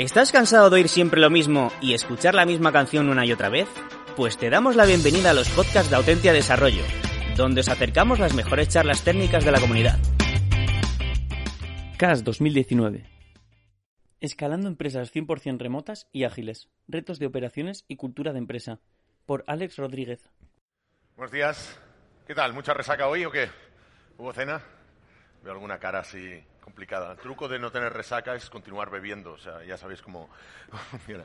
¿Estás cansado de oír siempre lo mismo y escuchar la misma canción una y otra vez? Pues te damos la bienvenida a los podcasts de Autentia Desarrollo, donde os acercamos las mejores charlas técnicas de la comunidad. CAS 2019. Escalando empresas 100% remotas y ágiles. Retos de operaciones y cultura de empresa. Por Alex Rodríguez. Buenos días. ¿Qué tal? ¿Mucha resaca hoy o qué? ¿Hubo cena? Veo alguna cara así complicada. El truco de no tener resaca es continuar bebiendo, o sea, ya sabéis cómo funciona.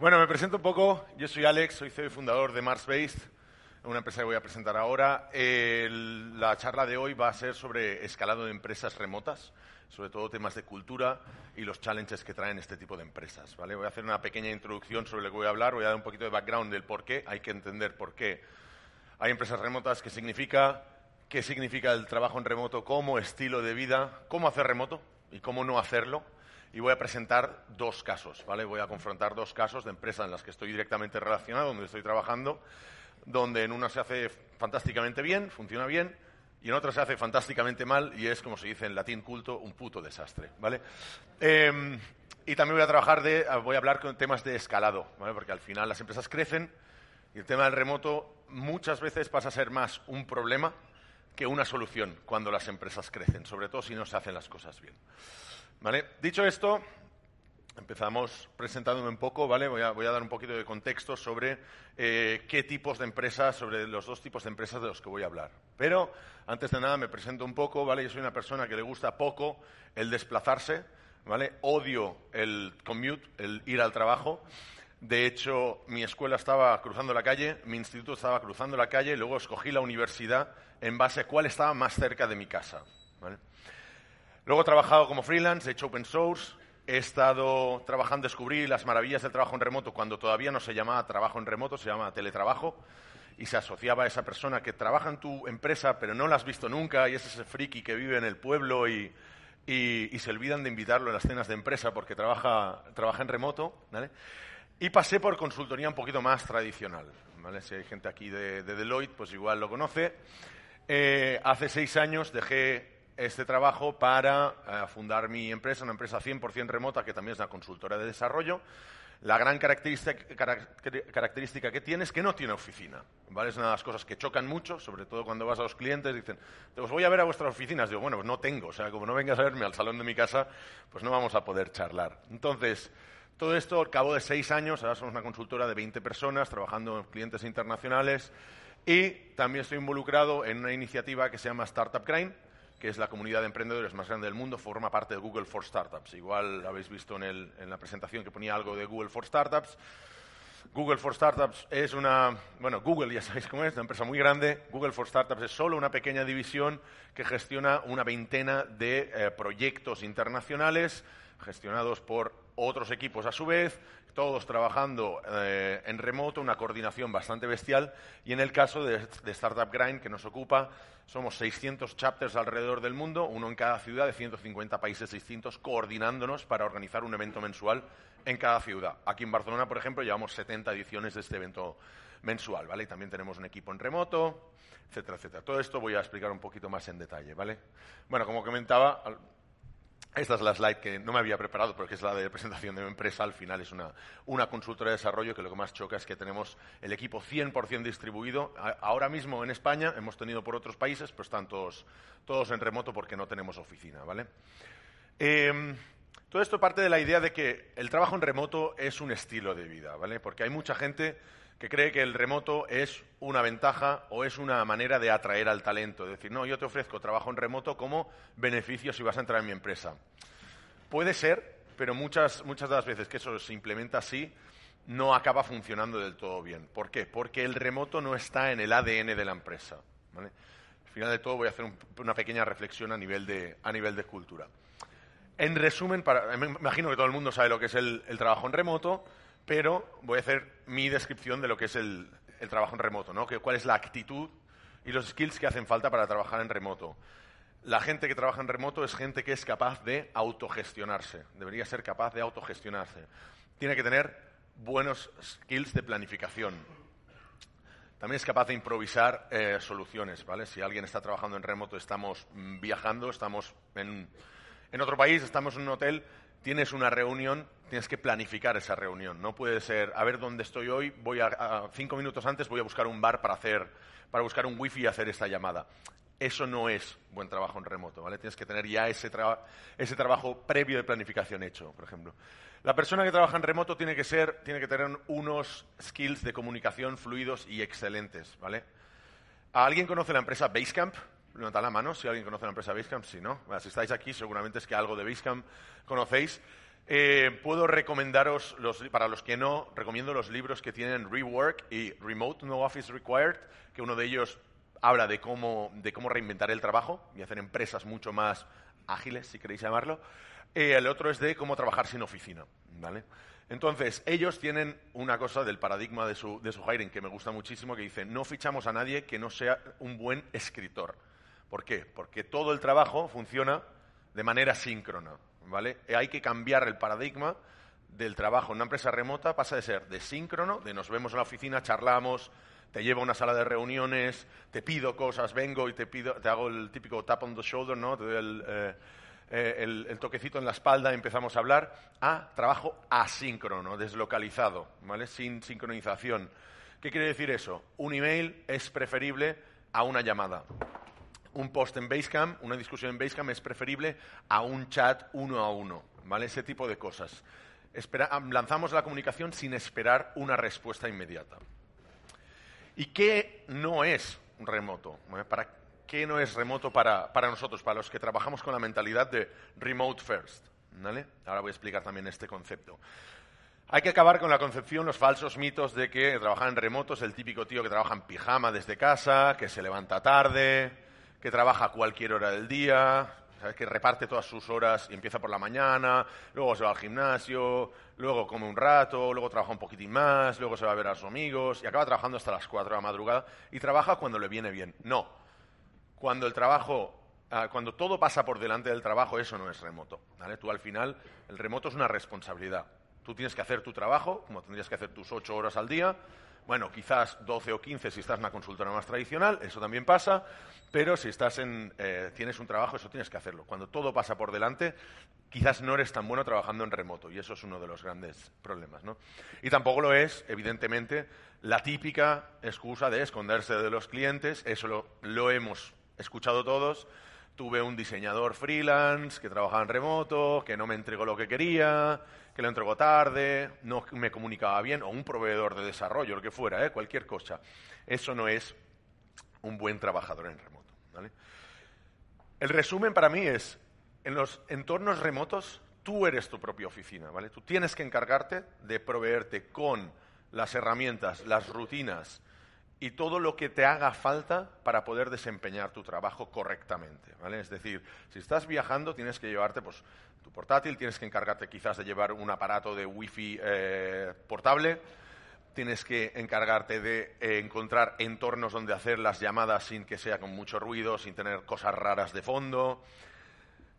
Bueno, me presento un poco. Yo soy Alex, soy CEO y fundador de Mars Based, una empresa que voy a presentar ahora. El- la charla de hoy va a ser sobre escalado de empresas remotas, sobre todo temas de cultura y los challenges que traen este tipo de empresas. ¿vale? Voy a hacer una pequeña introducción sobre lo que voy a hablar, voy a dar un poquito de background del por qué, hay que entender por qué hay empresas remotas, qué significa, qué significa el trabajo en remoto como estilo de vida, cómo hacer remoto y cómo no hacerlo. Y voy a presentar dos casos, ¿vale? Voy a confrontar dos casos de empresas en las que estoy directamente relacionado, donde estoy trabajando, donde en una se hace fantásticamente bien, funciona bien, y en otra se hace fantásticamente mal y es, como se dice en latín culto, un puto desastre, ¿vale? Em, y también voy a trabajar de, voy a hablar con temas de escalado, ¿vale? Porque al final las empresas crecen y el tema del remoto muchas veces pasa a ser más un problema que una solución cuando las empresas crecen, sobre todo si no se hacen las cosas bien. ¿Vale? Dicho esto, empezamos presentándome un poco, ¿vale? Voy a, voy a dar un poquito de contexto sobre eh, qué tipos de empresas, sobre los dos tipos de empresas de los que voy a hablar. Pero, antes de nada, me presento un poco, ¿vale? Yo soy una persona que le gusta poco el desplazarse, ¿vale? Odio el commute, el ir al trabajo. De hecho, mi escuela estaba cruzando la calle, mi instituto estaba cruzando la calle, luego escogí la universidad en base a cuál estaba más cerca de mi casa. Luego he trabajado como freelance, he hecho open source, he estado trabajando, descubrí las maravillas del trabajo en remoto cuando todavía no se llamaba trabajo en remoto, se llamaba teletrabajo y se asociaba a esa persona que trabaja en tu empresa pero no la has visto nunca y es ese friki que vive en el pueblo y, se olvidan de invitarlo a las cenas de empresa porque trabaja, trabaja en remoto. Y pasé por consultoría un poquito más tradicional. ¿vale? Si hay gente aquí de Deloitte, pues igual lo conoce. Eh, hace seis años dejé este trabajo para eh, fundar mi empresa, una empresa 100% remota que también es una consultora de desarrollo. La gran característica, carac- característica que tiene es que no tiene oficina. ¿vale? Es una de las cosas que chocan mucho, sobre todo cuando vas a los clientes, dicen, os voy a ver a vuestras oficinas. Digo, bueno, pues no tengo, o sea, como no vengas a verme al salón de mi casa, pues no vamos a poder charlar. Entonces, todo esto al cabo de seis años, ahora somos una consultora de 20 personas trabajando en clientes internacionales y también estoy involucrado en una iniciativa que se llama Startup Grind, que es la comunidad de emprendedores más grande del mundo, forma parte de Google for Startups. Igual habéis visto en la presentación que ponía algo de Google for Startups. Google for Startups es una, bueno, Google ya sabéis cómo es, una empresa muy grande. Google for Startups es solo una pequeña división que gestiona una veintena de eh, proyectos internacionales gestionados por otros equipos a su vez, todos trabajando eh, en remoto, una coordinación bastante bestial. Y en el caso de, de Startup Grind, que nos ocupa, somos 600 chapters alrededor del mundo, uno en cada ciudad de 150 países distintos, coordinándonos para organizar un evento mensual en cada ciudad. Aquí en Barcelona, por ejemplo, llevamos 70 ediciones de este evento mensual, ¿vale? Y también tenemos un equipo en remoto, etcétera, etcétera. Todo esto voy a explicar un poquito más en detalle, ¿vale? Bueno, como comentaba, esta es la slide que no me había preparado porque es la de presentación de mi empresa. Al final es una, una consultora de desarrollo que lo que más choca es que tenemos el equipo 100% distribuido. Ahora mismo en España, hemos tenido por otros países, pero están todos, todos en remoto porque no tenemos oficina, ¿vale? Em, todo esto parte de la idea de que el trabajo en remoto es un estilo de vida, ¿vale? Porque hay mucha gente que cree que el remoto es una ventaja o es una manera de atraer al talento. Es decir, no, yo te ofrezco trabajo en remoto como beneficio si vas a entrar en mi empresa. Puede ser, pero muchas, muchas de las veces que eso se implementa así, no acaba funcionando del todo bien. ¿Por qué? Porque el remoto no está en el ADN de la empresa. Al final de todo voy a hacer un- una pequeña reflexión a nivel de, a nivel de cultura. En resumen, para, me imagino que todo el mundo sabe lo que es el, trabajo en remoto, pero voy a hacer mi descripción de lo que es el, trabajo en remoto, ¿no? Que, cuál es la actitud y los skills que hacen falta para trabajar en remoto. La gente que trabaja en remoto es gente que es capaz de autogestionarse, debería ser capaz de autogestionarse. Tiene que tener buenos skills de planificación. También es capaz de improvisar eh, soluciones, ¿vale? Si alguien está trabajando en remoto, estamos mm, viajando, estamos en, otro país, estamos en un hotel, tienes una reunión, tienes que planificar esa reunión. No puede ser, a ver dónde estoy hoy, voy a, cinco minutos antes voy a buscar un bar para hacer, para buscar un wifi y hacer esta llamada. Eso no es buen trabajo en remoto, ¿vale? Tienes que tener ya ese, trabajo previo de planificación hecho, por ejemplo. La persona que trabaja en remoto tiene que ser, tiene que tener unos skills de comunicación fluidos y excelentes, ¿vale? ¿Alguien conoce la empresa Basecamp? Levanta la mano si alguien conoce la empresa Basecamp. Si no, si estáis aquí, seguramente es que algo de Basecamp conocéis. Eh, puedo recomendaros, para los que no, recomiendo los libros que tienen Rework y Remote No Office Required, que uno de ellos habla de cómo, de cómo reinventar el trabajo y hacer empresas mucho más ágiles, si queréis llamarlo. Eh, el otro es de cómo trabajar sin oficina, ¿vale? Entonces, ellos tienen una cosa del paradigma de su, de su hiring que me gusta muchísimo, que dice, no fichamos a nadie que no sea un buen escritor. ¿Por qué? Porque todo el trabajo funciona de manera síncrona, ¿vale? Hay que cambiar el paradigma del trabajo en una empresa remota, pasa de ser de síncrono, de nos vemos en la oficina, charlamos, te llevo a una sala de reuniones, te pido cosas, vengo y te pido, te hago el típico tap on the shoulder, ¿no? Te doy el, eh, eh, el, toquecito en la espalda, empezamos a hablar, a trabajo asíncrono, deslocalizado, ¿vale? Sin sincronización. ¿Qué quiere decir eso? Un email es preferible a una llamada. Un post en Basecamp, una discusión en Basecamp es preferible a un chat uno a uno, ¿vale? Ese tipo de cosas. lanzamos la comunicación sin esperar una respuesta inmediata. ¿Y qué no es remoto? Para ¿qué no es remoto para, nosotros, para los que trabajamos con la mentalidad de remote first? Ahora voy a explicar también este concepto. Hay que acabar con la concepción, los falsos mitos de que trabajar en remoto es el típico tío que trabaja en pijama desde casa, que se levanta tarde, que trabaja cualquier hora del día, que reparte todas sus horas y empieza por la mañana, luego se va al gimnasio, luego come un rato, luego trabaja un poquitín más, luego se va a ver a sus amigos y acaba trabajando hasta las 4 de la madrugada y trabaja cuando le viene bien. No, cuando el trabajo, ah, cuando todo pasa por delante del trabajo, eso no es remoto. Tú al final, el remoto es una responsabilidad. Tú tienes que hacer tu trabajo, como tendrías que hacer tus ocho horas al día. Bueno, quizás doce o quince si estás en una consultora más tradicional, eso también pasa, pero si estás en, eh, tienes un trabajo, eso tienes que hacerlo. Cuando todo pasa por delante, quizás no eres tan bueno trabajando en remoto, y eso es uno de los grandes problemas. ¿no? Y tampoco lo es, evidentemente, la típica excusa de esconderse de los clientes, eso lo, lo hemos escuchado todos. Tuve un diseñador freelance que trabajaba en remoto, que no me entregó lo que quería, que lo entregó tarde, no me comunicaba bien, o un proveedor de desarrollo, lo que fuera, ¿eh? cualquier cosa. Eso no es un buen trabajador en remoto. El resumen para mí es, en los entornos remotos, tú eres tu propia oficina, ¿vale? Tú tienes que encargarte de proveerte con las herramientas, las rutinas, y todo lo que te haga falta para poder desempeñar tu trabajo correctamente. ¿vale? Es decir, si estás viajando tienes que llevarte pues, tu portátil, tienes que encargarte quizás de llevar un aparato de wifi eh, portable, tienes que encargarte de eh, encontrar entornos donde hacer las llamadas sin que sea con mucho ruido, sin tener cosas raras de fondo.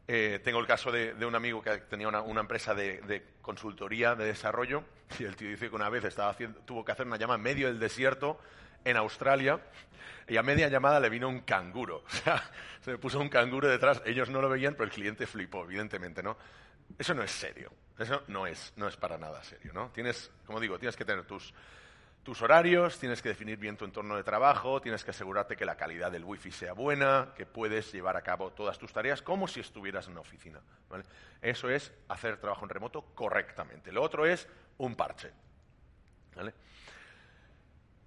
Eh, tengo el caso de, un amigo que tenía una, empresa de, consultoría de desarrollo y el tío dice que una vez estaba haciendo, tuvo que hacer una llamada en medio del desierto en Australia y a media llamada le vino un canguro. O sea, se me puso un canguro detrás. Ellos no lo veían, pero el cliente flipó, evidentemente, ¿no? Eso no es serio. Eso no es, no es para nada serio, ¿no? Tienes, como digo, tienes que tener tus, tus horarios, tienes que definir bien tu entorno de trabajo, tienes que asegurarte que la calidad del wifi sea buena, que puedes llevar a cabo todas tus tareas como si estuvieras en una oficina. ¿vale? Eso es hacer trabajo en remoto correctamente. Lo otro es un parche. ¿vale?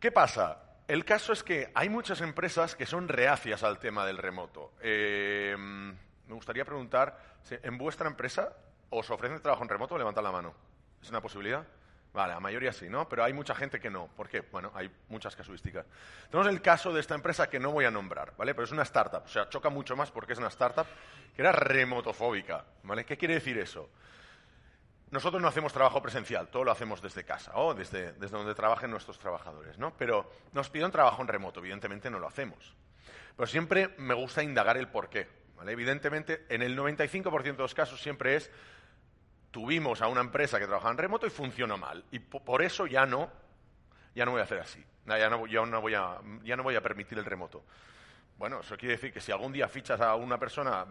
¿Qué pasa? El caso es que hay muchas empresas que son reacias al tema del remoto. Eh, me gustaría preguntar, ¿en vuestra empresa os ofrecen trabajo en remoto? Levantad la mano. ¿Es una posibilidad? Vale, la mayoría sí, ¿no? Pero hay mucha gente que no. ¿Por qué? Bueno, hay muchas casuísticas. Tenemos el caso de esta empresa que no voy a nombrar, ¿vale? Pero es una startup. O sea, choca mucho más porque es una startup que era remotofóbica, ¿vale? ¿Qué quiere decir eso? Nosotros no hacemos trabajo presencial, todo lo hacemos desde casa o desde, donde trabajen nuestros trabajadores, ¿no? Pero nos piden trabajo en remoto, evidentemente no lo hacemos. Pero siempre me gusta indagar el por qué, ¿vale? Evidentemente, en el 95% de los casos siempre es tuvimos a una empresa que trabajaba en remoto y funcionó mal. Y por eso ya no, ya no voy a hacer así. Ya no voy a permitir el remoto. Bueno, eso quiere decir que si algún día fichas a una persona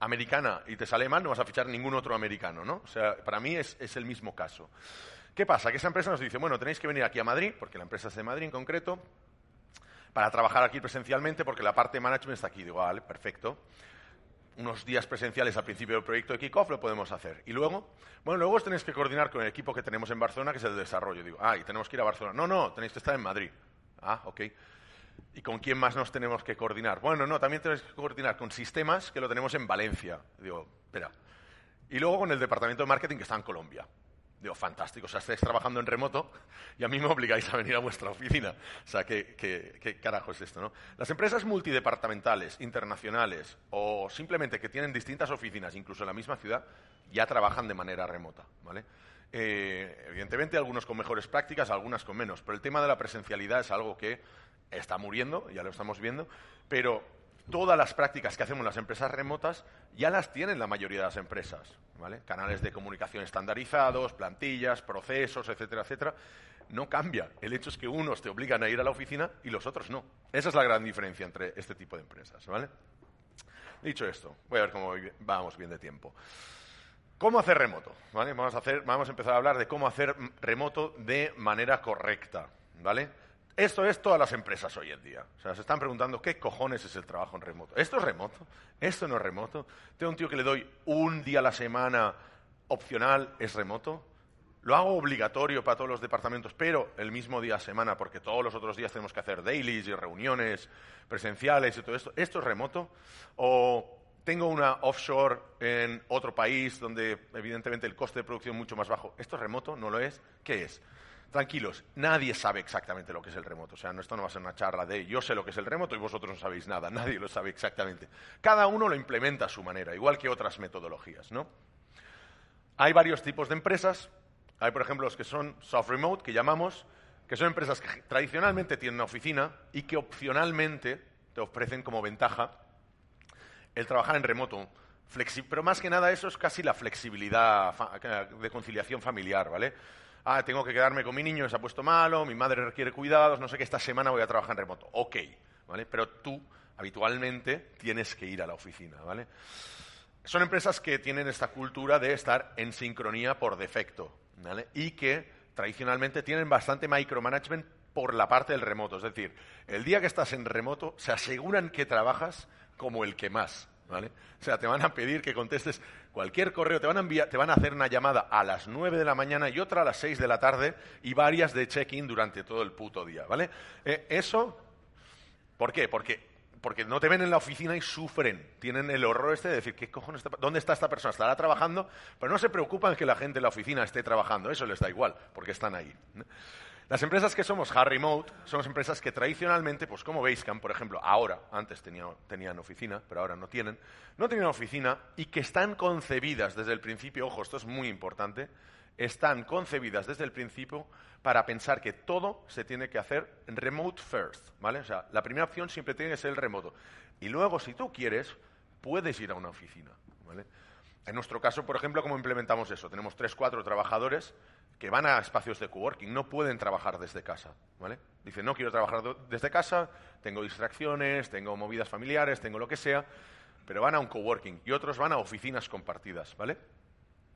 americana y te sale mal, no vas a fichar ningún otro americano, ¿no? O sea, para mí es, es el mismo caso. ¿Qué pasa? Que esa empresa nos dice, bueno, tenéis que venir aquí a Madrid, porque la empresa es de Madrid en concreto, para trabajar aquí presencialmente, porque la parte de management está aquí. Digo, vale, perfecto unos días presenciales al principio del proyecto de kickoff, lo podemos hacer. Y luego, bueno, luego os tenéis que coordinar con el equipo que tenemos en Barcelona, que es el de desarrollo. Digo, ah, y tenemos que ir a Barcelona. No, no, tenéis que estar en Madrid. Ah, ok. ¿Y con quién más nos tenemos que coordinar? Bueno, no, también tenéis que coordinar con sistemas, que lo tenemos en Valencia. Digo, espera. Y luego con el departamento de marketing, que está en Colombia. Digo, fantástico, o sea, estáis trabajando en remoto y a mí me obligáis a venir a vuestra oficina. O sea, ¿qué, qué, carajo es esto, no? Las empresas multidepartamentales, internacionales o simplemente que tienen distintas oficinas, incluso en la misma ciudad, ya trabajan de manera remota, ¿vale? Eh, evidentemente, algunos con mejores prácticas, algunas con menos, pero el tema de la presencialidad es algo que está muriendo, ya lo estamos viendo, pero todas las prácticas que hacemos las empresas remotas ya las tienen la mayoría de las empresas, ¿vale? Canales de comunicación estandarizados, plantillas, procesos, etcétera, etcétera. No cambia. El hecho es que unos te obligan a ir a la oficina y los otros no. Esa es la gran diferencia entre este tipo de empresas, ¿vale? Dicho esto, voy a ver cómo vamos bien de tiempo. ¿Cómo hacer remoto? Vamos, a hacer, vamos a empezar a hablar de cómo hacer remoto de manera correcta, ¿vale? Esto es todas las empresas hoy en día. O sea, se están preguntando qué cojones es el trabajo en remoto. ¿Esto es remoto? ¿Esto no es remoto? ¿Tengo un tío que le doy un día a la semana opcional? ¿Es remoto? Lo hago obligatorio para todos los departamentos, pero el mismo día a semana, porque todos los otros días tenemos que hacer dailies y reuniones presenciales y todo esto. ¿Esto es remoto? ¿O tengo una offshore en otro país donde evidentemente el coste de producción es mucho más bajo? ¿Esto es remoto? ¿No lo es? ¿Qué es? Tranquilos, nadie sabe exactamente lo que es el remoto. O sea, esto no va a ser una charla de yo sé lo que es el remoto y vosotros no sabéis nada. Nadie lo sabe exactamente. Cada uno lo implementa a su manera, igual que otras metodologías, ¿no? Hay varios tipos de empresas. Hay, por ejemplo, los que son soft remote, que llamamos, que son empresas que tradicionalmente tienen una oficina y que opcionalmente te ofrecen como ventaja el trabajar en remoto. pero más que nada eso es casi la flexibilidad de conciliación familiar, ¿vale? Ah, tengo que quedarme con mi niño, se ha puesto malo, mi madre requiere cuidados, no sé qué, esta semana voy a trabajar en remoto. Ok, ¿vale? Pero tú habitualmente tienes que ir a la oficina, ¿vale? Son empresas que tienen esta cultura de estar en sincronía por defecto, ¿vale? Y que tradicionalmente tienen bastante micromanagement por la parte del remoto. Es decir, el día que estás en remoto se aseguran que trabajas como el que más, O sea, te van a pedir que contestes cualquier correo, te van a te van a hacer una llamada a las 9 de la mañana y otra a las 6 de la tarde y varias de check-in durante todo el puto día, ¿vale? Eh, eso, ¿por qué? Porque porque no te ven en la oficina y sufren. Tienen el horror este de decir, ¿qué cojones está, ¿dónde está esta persona? ¿Estará trabajando? Pero no se preocupan que la gente en la oficina esté trabajando. Eso les da igual, porque están ahí. Las empresas que somos hard remote son las empresas que tradicionalmente, pues como Basecamp, por ejemplo, ahora, antes tenían oficina, pero ahora no tienen, no tenían oficina y que están concebidas desde el principio, ojo, esto es muy importante, están concebidas desde el principio para pensar que todo se tiene que hacer remote first, ¿vale? O sea, la primera opción siempre tiene que ser el remoto. Y luego, si tú quieres, puedes ir a una oficina, ¿vale? En nuestro caso, por ejemplo, ¿cómo implementamos eso? Tenemos tres, cuatro trabajadores que van a espacios de coworking, no pueden trabajar desde casa, ¿vale? Dicen, no quiero trabajar desde casa, tengo distracciones, tengo movidas familiares, tengo lo que sea, pero van a un coworking y otros van a oficinas compartidas, ¿vale?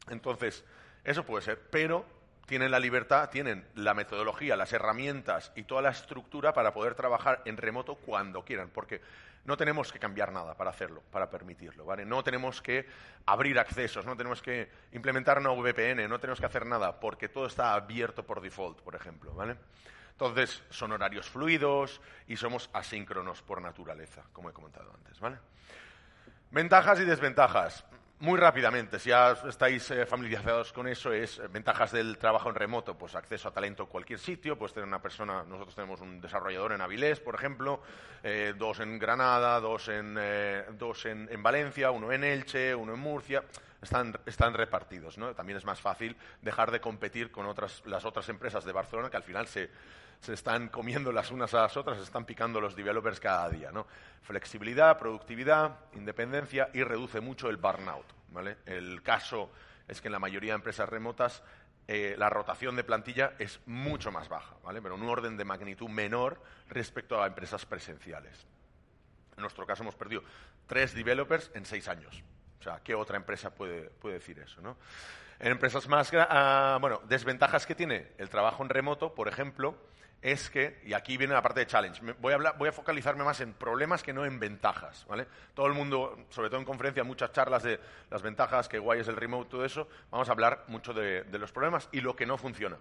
Entonces, eso puede ser, pero tienen la libertad, tienen la metodología, las herramientas y toda la estructura para poder trabajar en remoto cuando quieran, porque no tenemos que cambiar nada para hacerlo, para permitirlo, ¿vale? No tenemos que abrir accesos, no tenemos que implementar una VPN, no tenemos que hacer nada, porque todo está abierto por default, por ejemplo, ¿vale? Entonces, son horarios fluidos y somos asíncronos por naturaleza, como he comentado antes, ¿vale? Ventajas y desventajas. Muy rápidamente, si ya estáis eh, familiarizados con eso, es eh, ventajas del trabajo en remoto, pues acceso a talento en cualquier sitio, puedes tener una persona, nosotros tenemos un desarrollador en Avilés, por ejemplo, eh, dos en Granada, dos, en, dos en, en, Valencia, uno en Elche, uno en Murcia, están, están repartidos, ¿no? También es más fácil dejar de competir con otras, las otras empresas de Barcelona que al final se, se están comiendo las unas a las otras, se están picando los developers cada día. ¿no? Flexibilidad, productividad, independencia y reduce mucho el burnout. ¿vale? El caso es que en la mayoría de empresas remotas eh, la rotación de plantilla es mucho más baja, ¿vale? pero en un orden de magnitud menor respecto a empresas presenciales. En nuestro caso hemos perdido tres developers en seis años. O sea, ¿qué otra empresa puede, puede decir eso? ¿no? En empresas más... Uh, bueno, desventajas que tiene el trabajo en remoto, por ejemplo, es que, y aquí viene la parte de challenge, voy a, hablar, voy a focalizarme más en problemas que no en ventajas, ¿vale? Todo el mundo, sobre todo en conferencia, muchas charlas de las ventajas, que guay es el remote, todo eso, vamos a hablar mucho de, los problemas y lo que no funciona,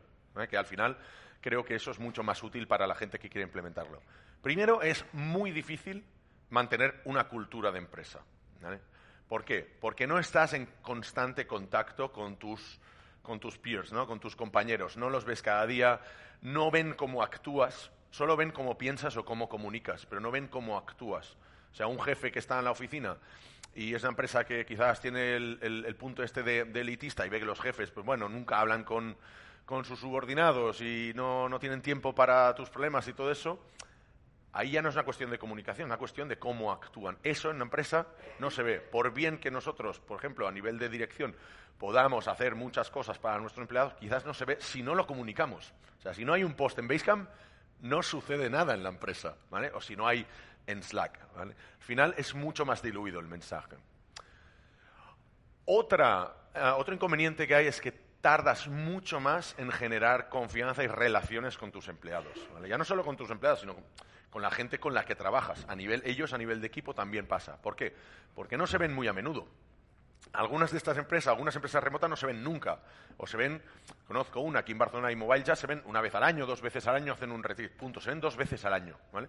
que al final creo que eso es mucho más útil para la gente que quiere implementarlo. Primero, es muy difícil mantener una cultura de empresa, ¿vale? ¿Por qué? Porque no estás en constante contacto con tus con tus peers, ¿no? con tus compañeros. No los ves cada día, no ven cómo actúas, solo ven cómo piensas o cómo comunicas, pero no ven cómo actúas. O sea, un jefe que está en la oficina y es una empresa que quizás tiene el, punto este de, elitista y ve que los jefes, pues bueno, nunca hablan con, sus subordinados y no tienen tiempo para tus problemas y todo eso, Ahí ya no es una cuestión de comunicación, es una cuestión de cómo actúan. Eso en una empresa no se ve. Por bien que nosotros, por ejemplo, a nivel de dirección, podamos hacer muchas cosas para nuestros empleados, quizás no se ve si no lo comunicamos. O sea, si no hay un post en Basecamp, no sucede nada en la empresa, ¿vale? O si no hay en Slack, ¿vale? Al final es mucho más diluido el mensaje. Otra, eh, otro inconveniente que hay es que tardas mucho más en generar confianza y relaciones con tus empleados. Ya no solo con tus empleados, sino con con la gente con la que trabajas. A nivel, ellos a nivel de equipo también pasa. ¿Por qué? Porque no se ven muy a menudo. Algunas de estas empresas, algunas empresas remotas no se ven nunca. O se ven, conozco una aquí en Barcelona y Mobile ya se ven una vez al año, dos veces al año, hacen un retreat, punto. Se ven dos veces al año, ¿vale?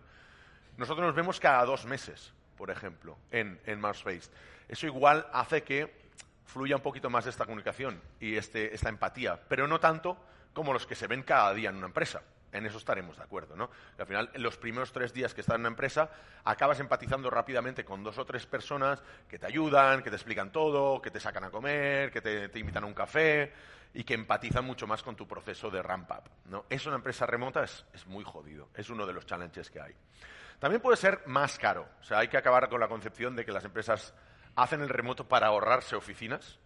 Nosotros nos vemos cada dos meses, por ejemplo, en, en Marspace. Eso igual hace que fluya un poquito más esta comunicación y este, esta empatía, pero no tanto como los que se ven cada día en una empresa. En eso estaremos de acuerdo, ¿no? al final, en los primeros tres días que estás en una empresa, acabas empatizando rápidamente con dos o tres personas que te ayudan, que te explican todo, que te sacan a comer, que te, invitan a un café y que empatizan mucho más con tu proceso de ramp-up, ¿no? En una empresa remota es, es muy jodido. Es uno de los challenges que hay. También puede ser más caro. O sea, hay que acabar con la concepción de que las empresas hacen el remoto para ahorrarse oficinas.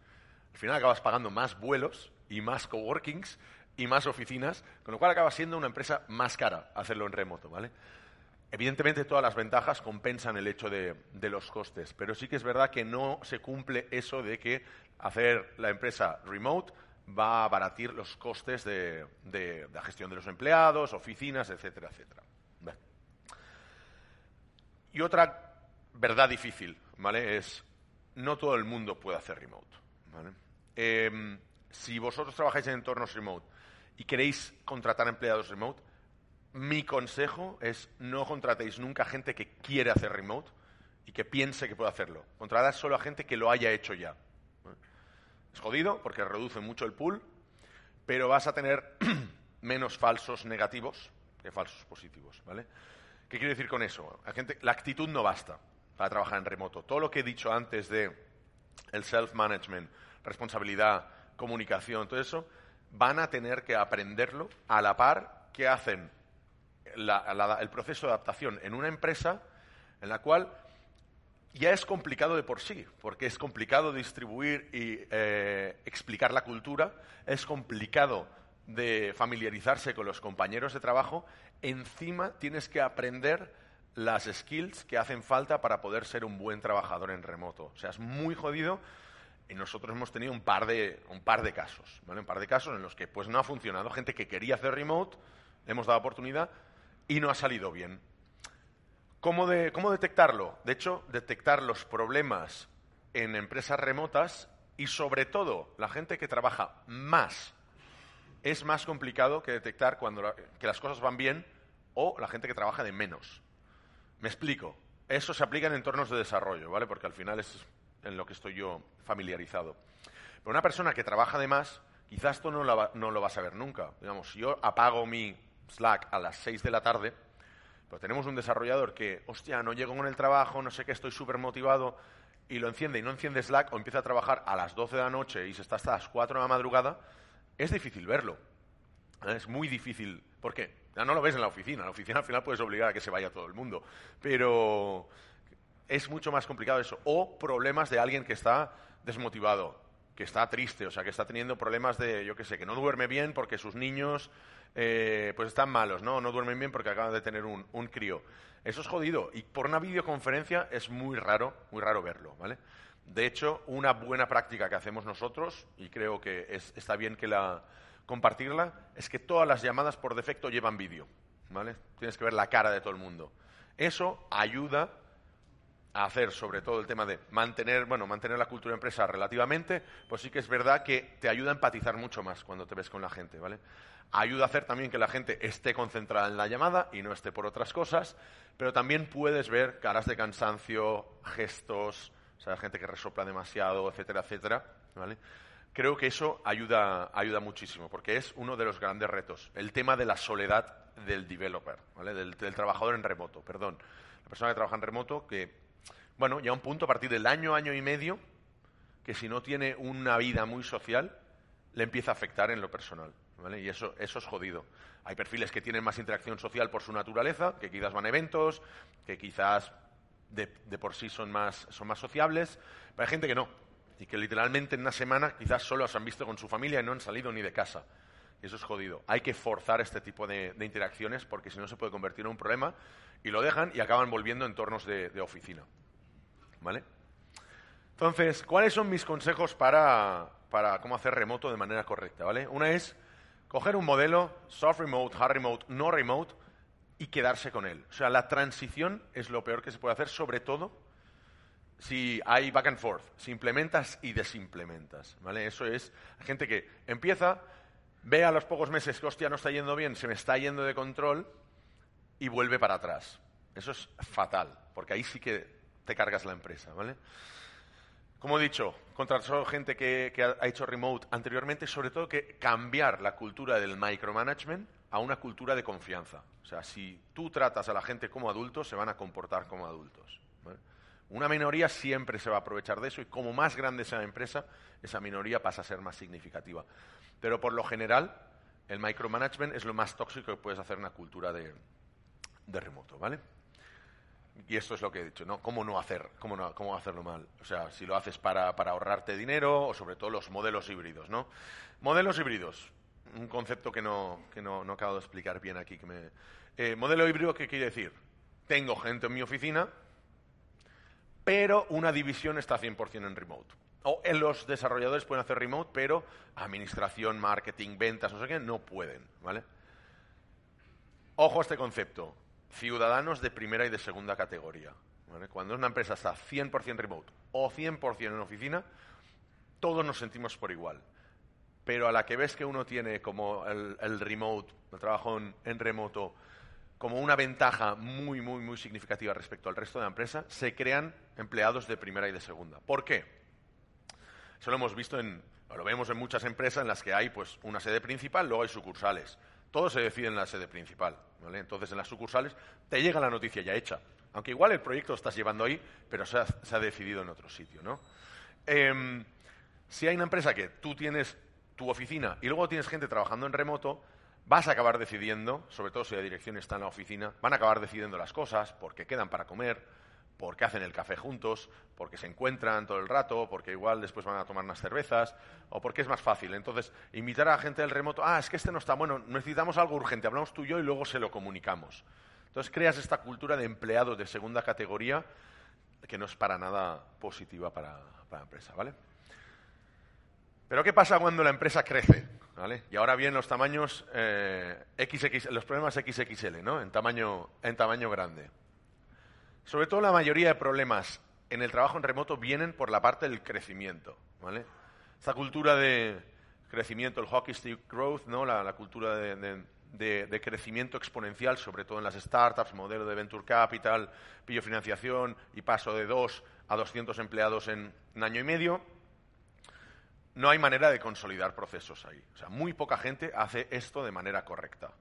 Al final acabas pagando más vuelos y más coworkings y más oficinas, con lo cual acaba siendo una empresa más cara hacerlo en remoto, ¿vale? Evidentemente todas las ventajas compensan el hecho de, los costes, pero sí que es verdad que no se cumple eso de que hacer la empresa remote va a abaratir los costes de, la gestión de los empleados, oficinas, etcétera, etcétera. Y otra verdad difícil, ¿vale? Es no todo el mundo puede hacer remote. Em, si vosotros trabajáis en entornos remote y queréis contratar empleados remote, mi consejo es no contratéis nunca a gente que quiere hacer remote y que piense que puede hacerlo. Contratad solo a gente que lo haya hecho ya. Es jodido porque reduce mucho el pool, pero vas a tener menos falsos negativos que falsos positivos, ¿vale? ¿Qué quiero decir con eso? La, la actitud no basta para trabajar en remoto. Todo lo que he dicho antes de el self-management, responsabilidad, comunicación, todo eso, van a tener que aprenderlo a la par que hacen el proceso de adaptación en una empresa en la cual ya es complicado de por sí, porque es complicado distribuir y eh, explicar la cultura, es complicado de familiarizarse con los compañeros de trabajo, encima tienes que aprender las skills que hacen falta para poder ser un buen trabajador en remoto. O sea, es muy jodido y nosotros hemos tenido un par de, un par de casos, ¿vale? Un par de casos en los que pues no ha funcionado. Gente que quería hacer remote, le hemos dado oportunidad y no ha salido bien. ¿Cómo, de, ¿Cómo detectarlo? De hecho, detectar los problemas en empresas remotas y sobre todo la gente que trabaja más es más complicado que detectar cuando que las cosas van bien o la gente que trabaja de menos. Me explico. Eso se aplica en entornos de desarrollo, ¿vale? Porque al final es en lo que estoy yo familiarizado. Pero una persona que trabaja de más, quizás esto no lo, no lo vas a ver nunca. Digamos, si yo apago mi Slack a las 6 de la tarde, pero tenemos un desarrollador que, hostia, no llego con el trabajo, no sé qué, estoy súper motivado, y lo enciende y no enciende Slack, o empieza a trabajar a las 12 de la noche y se está hasta las 4 de la madrugada, es difícil verlo. Es muy difícil. ¿Por qué? Ya no lo ves en la oficina. En la oficina al final puedes obligar a que se vaya todo el mundo. Pero es mucho más complicado eso. O problemas de alguien que está desmotivado, que está triste, o sea, que está teniendo problemas de, yo qué sé, que no duerme bien porque sus niños eh, pues están malos, ¿no? No duermen bien porque acaban de tener un, un crío. Eso es jodido. Y por una videoconferencia es muy raro, muy raro verlo, ¿vale? De hecho, una buena práctica que hacemos nosotros, y creo que está bien que la compartirla, es que todas las llamadas por defecto llevan vídeo, ¿vale? Tienes que ver la cara de todo el mundo. Eso ayuda a hacer sobre todo el tema de mantener, bueno, mantener la cultura empresa relativamente, pues sí que es verdad que te ayuda a empatizar mucho más cuando te ves con la gente, ¿vale? Ayuda a hacer también que la gente esté concentrada en la llamada y no esté por otras cosas, pero también puedes ver caras de cansancio, gestos, o sea, gente que resopla demasiado, etcétera, etcétera, ¿vale? Creo que eso ayuda, ayuda muchísimo, porque es uno de los grandes retos, el tema de la soledad del developer, ¿vale? del trabajador en remoto, perdón. La persona que trabaja en remoto, que, bueno, ya un punto a partir del año, año y medio, que si no tiene una vida muy social, le empieza a afectar en lo personal. Y eso, eso es jodido. Hay perfiles que tienen más interacción social por su naturaleza, que quizás van a eventos, que quizás de, por sí son más, son más sociables, pero hay gente que no, y que literalmente en una semana quizás solo se han visto con su familia y no han salido ni de casa. Y eso es jodido. Hay que forzar este tipo de, interacciones porque si no se puede convertir en un problema y lo dejan y acaban volviendo en entornos de, de oficina. ¿Vale? Entonces, ¿cuáles son mis consejos para, para cómo hacer remoto de manera correcta? ¿Vale? Una es coger un modelo soft remote, hard remote, no remote y quedarse con él. O sea, la transición es lo peor que se puede hacer, sobre todo si hay back and forth, si implementas y desimplementas, ¿vale? Eso es gente que empieza, ve a los pocos meses que, hostia, no está yendo bien, se me está yendo de control y vuelve para atrás. Eso es fatal, porque ahí sí que te cargas la empresa, ¿vale? Como he dicho, contratar gente que, ha hecho remote anteriormente, sobre todo que cambiar la cultura del micromanagement a una cultura de confianza. O sea, si tú tratas a la gente como adultos, se van a comportar como adultos. Una minoría siempre se va a aprovechar de eso y como más grande sea la empresa, esa minoría pasa a ser más significativa. Pero por lo general, el micromanagement es lo más tóxico que puedes hacer en una cultura de, de remoto, ¿vale? Y esto es lo que he dicho, ¿no? ¿Cómo no, hacer, cómo no, cómo hacerlo mal? O sea, si lo haces para, para ahorrarte dinero o sobre todo los modelos híbridos, ¿no? Modelos híbridos, un concepto que no, que no, no acabo de explicar bien aquí. Que me... Eh, modelo híbrido, ¿qué quiere decir? Tengo gente en mi oficina, pero una división está 100% en remote. O en los desarrolladores pueden hacer remote, pero administración, marketing, ventas, no sé qué, no pueden, ¿vale? Ojo a este concepto ciudadanos de primera y de segunda categoría. Cuando una empresa está 100% remote o 100% en oficina, todos nos sentimos por igual. Pero a la que ves que uno tiene como el, remote, el trabajo en, remoto, como una ventaja muy, muy, muy significativa respecto al resto de la empresa, se crean empleados de primera y de segunda. ¿Por qué? Eso lo hemos visto en, lo vemos en muchas empresas en las que hay pues una sede principal, luego hay sucursales. Todo se decide en la sede principal. Entonces, en las sucursales te llega la noticia ya hecha. Aunque igual el proyecto lo estás llevando ahí, pero se ha, decidido en otro sitio. ¿no? Em, si hay una empresa que tú tienes tu oficina y luego tienes gente trabajando en remoto, vas a acabar decidiendo, sobre todo si la dirección está en la oficina, van a acabar decidiendo las cosas porque quedan para comer, porque hacen el café juntos, porque se encuentran todo el rato, porque igual después van a tomar unas cervezas, o porque es más fácil. Entonces, invitar a la gente del remoto, ah, es que este no está bueno, necesitamos algo urgente, hablamos tú y yo y luego se lo comunicamos. Entonces, creas esta cultura de empleados de segunda categoría que no es para nada positiva para, la empresa, ¿vale? Pero ¿qué pasa cuando la empresa crece? ¿Vale? Y ahora vienen los tamaños eh, XX, los problemas XXL, ¿no? En tamaño, en tamaño grande. Sobre todo la mayoría de problemas en el trabajo en remoto vienen por la parte del crecimiento, ¿vale? Esta cultura de crecimiento, el hockey stick growth, ¿no? La, cultura de, crecimiento exponencial, sobre todo en las startups, modelo de venture capital, pillo financiación y paso de dos a 200 empleados en un año y medio, no hay manera de consolidar procesos ahí. O sea, muy poca gente hace esto de manera correcta.